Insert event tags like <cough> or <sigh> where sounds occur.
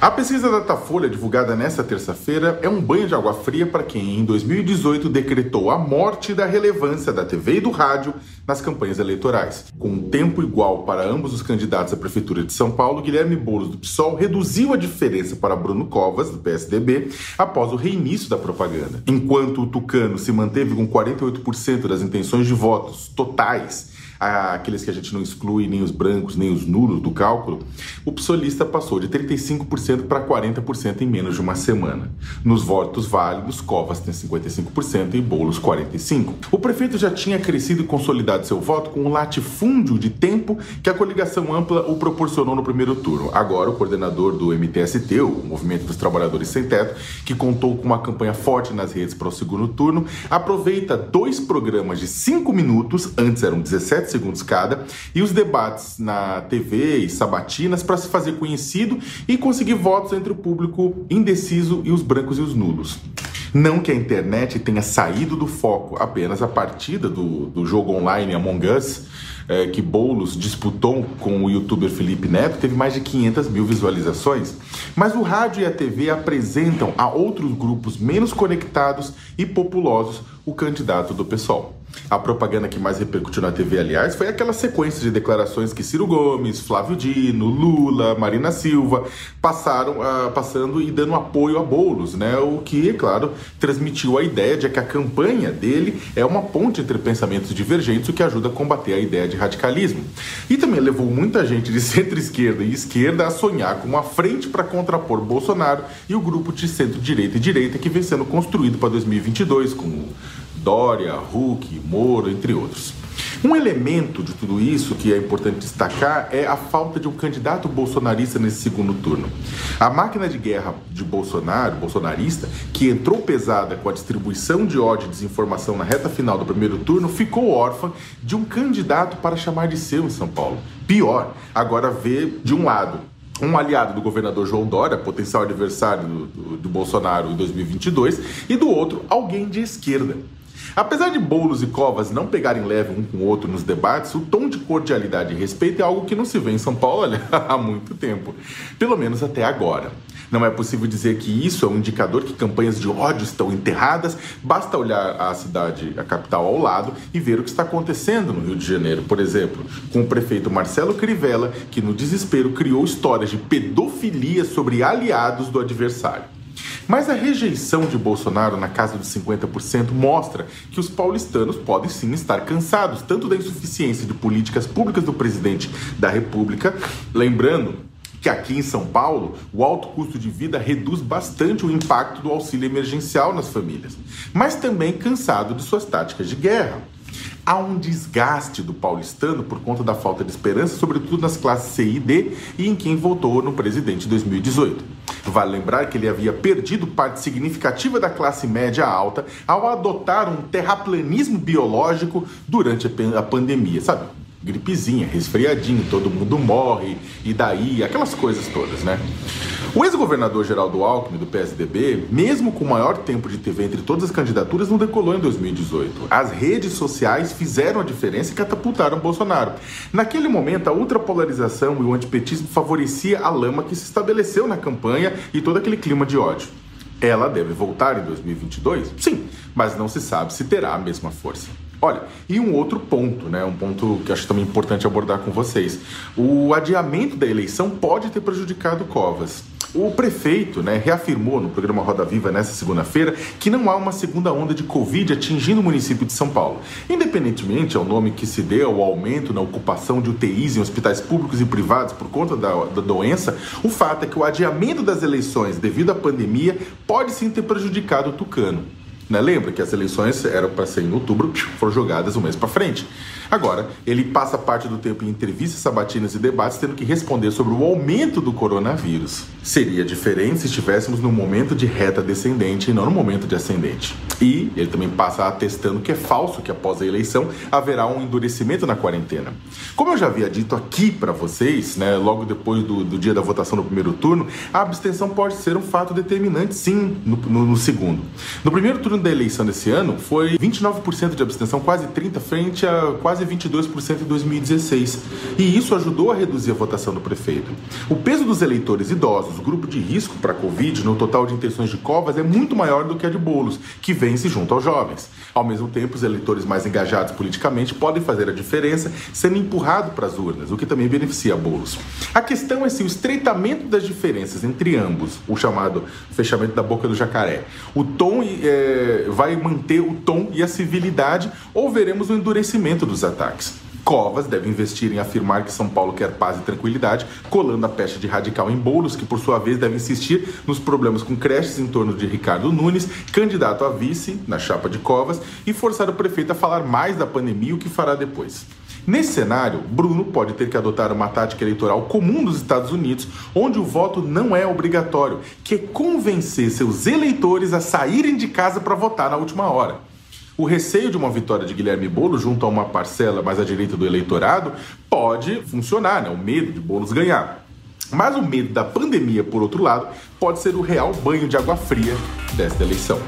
A pesquisa Datafolha, divulgada nesta terça-feira, é um banho de água fria para quem, em 2018, decretou a morte da relevância da TV e do rádio nas campanhas eleitorais. Com um tempo igual para ambos os candidatos à Prefeitura de São Paulo, Guilherme Boulos, do PSOL, reduziu a diferença para Bruno Covas, do PSDB, após o reinício da propaganda. Enquanto o Tucano se manteve com 48% das intenções de votos totais aqueles que a gente não exclui nem os brancos nem os nulos do cálculo, o psolista passou de 35% para 40% em menos de uma semana. Nos votos válidos, Covas tem 55% e Bolos 45%. O prefeito já tinha crescido e consolidado seu voto com um latifúndio de tempo que a coligação ampla o proporcionou no primeiro turno. Agora, o coordenador do MTST, o Movimento dos Trabalhadores Sem Teto, que contou com uma campanha forte nas redes para o segundo turno, aproveita dois programas de 5 minutos, antes eram 17 segundos cada, e os debates na TV e sabatinas para se fazer conhecido e conseguir votos entre o público indeciso e os brancos e os nulos. Não que a internet tenha saído do foco, apenas a partida do, do jogo online Among Us, é, que Boulos disputou com o youtuber Felipe Neto, teve mais de 500 mil visualizações. Mas o rádio e a TV apresentam a outros grupos menos conectados e populosos o candidato do PSOL. A propaganda que mais repercutiu na TV, aliás, foi aquela sequência de declarações que Ciro Gomes, Flávio Dino, Lula, Marina Silva passaram uh, passando e dando apoio a Bolos, né? O que, é claro, transmitiu a ideia de que a campanha dele é uma ponte entre pensamentos divergentes, o que ajuda a combater a ideia de radicalismo. E também levou muita gente de <laughs> centro-esquerda e esquerda a sonhar com uma frente para contrapor Bolsonaro e o grupo de centro-direita e direita que vem sendo construído para 2022 com Dória, Huck, Moro, entre outros. Um elemento de tudo isso que é importante destacar é a falta de um candidato bolsonarista nesse segundo turno. A máquina de guerra de Bolsonaro, bolsonarista, que entrou pesada com a distribuição de ódio e desinformação na reta final do primeiro turno, ficou órfã de um candidato para chamar de seu em São Paulo. Pior, agora vê de um lado um aliado do governador João Dória, potencial adversário do, do, do Bolsonaro em 2022, e do outro, alguém de esquerda. Apesar de Boulos e Covas não pegarem leve um com o outro nos debates, o tom de cordialidade e respeito é algo que não se vê em São Paulo olha, <laughs> há muito tempo. Pelo menos até agora. Não é possível dizer que isso é um indicador que campanhas de ódio estão enterradas, basta olhar a cidade, a capital ao lado e ver o que está acontecendo no Rio de Janeiro, por exemplo, com o prefeito Marcelo Crivella, que no desespero criou histórias de pedofilia sobre aliados do adversário. Mas a rejeição de Bolsonaro na casa dos 50% mostra que os paulistanos podem sim estar cansados tanto da insuficiência de políticas públicas do presidente da República, lembrando que aqui em São Paulo o alto custo de vida reduz bastante o impacto do auxílio emergencial nas famílias, mas também cansado de suas táticas de guerra. Há um desgaste do paulistano por conta da falta de esperança, sobretudo nas classes C e D e em quem votou no presidente em 2018. Vale lembrar que ele havia perdido parte significativa da classe média alta ao adotar um terraplanismo biológico durante a pandemia, sabe? Gripezinha, resfriadinho, todo mundo morre, e daí, aquelas coisas todas, né? O ex-governador Geraldo Alckmin, do PSDB, mesmo com o maior tempo de TV entre todas as candidaturas, não decolou em 2018. As redes sociais fizeram a diferença e catapultaram Bolsonaro. Naquele momento, a ultrapolarização e o antipetismo favorecia a lama que se estabeleceu na campanha e todo aquele clima de ódio. Ela deve voltar em 2022? Sim, mas não se sabe se terá a mesma força. Olha, e um outro ponto, né? Um ponto que acho também importante abordar com vocês. O adiamento da eleição pode ter prejudicado Covas. O prefeito né, reafirmou no programa Roda Viva nesta segunda-feira que não há uma segunda onda de Covid atingindo o município de São Paulo. Independentemente ao nome que se dê ao aumento na ocupação de UTIs em hospitais públicos e privados por conta da, da doença, o fato é que o adiamento das eleições devido à pandemia pode sim ter prejudicado o Tucano. Né? Lembra que as eleições eram para ser em outubro, foram jogadas um mês para frente. Agora, ele passa parte do tempo em entrevistas sabatinas e debates tendo que responder sobre o aumento do coronavírus. Seria diferente se estivéssemos num momento de reta descendente e não no momento de ascendente. E ele também passa atestando que é falso que após a eleição haverá um endurecimento na quarentena. Como eu já havia dito aqui para vocês, né, logo depois do, do, dia da votação no primeiro turno, a abstenção pode ser um fato determinante, sim, no, no, no segundo. No primeiro turno da eleição desse ano, foi 29% de abstenção, quase 30% frente a quase quase 22% em 2016. E isso ajudou a reduzir a votação do prefeito. O peso dos eleitores idosos, grupo de risco para a Covid, no total de intenções de Covas é muito maior do que a de Bolos, que vence junto aos jovens. Ao mesmo tempo, os eleitores mais engajados politicamente podem fazer a diferença sendo empurrados para as urnas, o que também beneficia Bolos. A questão é se o estreitamento das diferenças entre ambos, o chamado fechamento da boca do jacaré, o tom é, vai manter o tom e a civilidade ou veremos o endurecimento dos ataques. Covas deve investir em afirmar que São Paulo quer paz e tranquilidade, colando a pecha de radical em bolos, que por sua vez deve insistir nos problemas com creches em torno de Ricardo Nunes, candidato a vice na chapa de Covas, e forçar o prefeito a falar mais da pandemia e o que fará depois. Nesse cenário, Bruno pode ter que adotar uma tática eleitoral comum dos Estados Unidos, onde o voto não é obrigatório, que é convencer seus eleitores a saírem de casa para votar na última hora. O receio de uma vitória de Guilherme Boulos junto a uma parcela mais à direita do eleitorado pode funcionar, né? o medo de Boulos ganhar. Mas o medo da pandemia, por outro lado, pode ser o real banho de água fria desta eleição.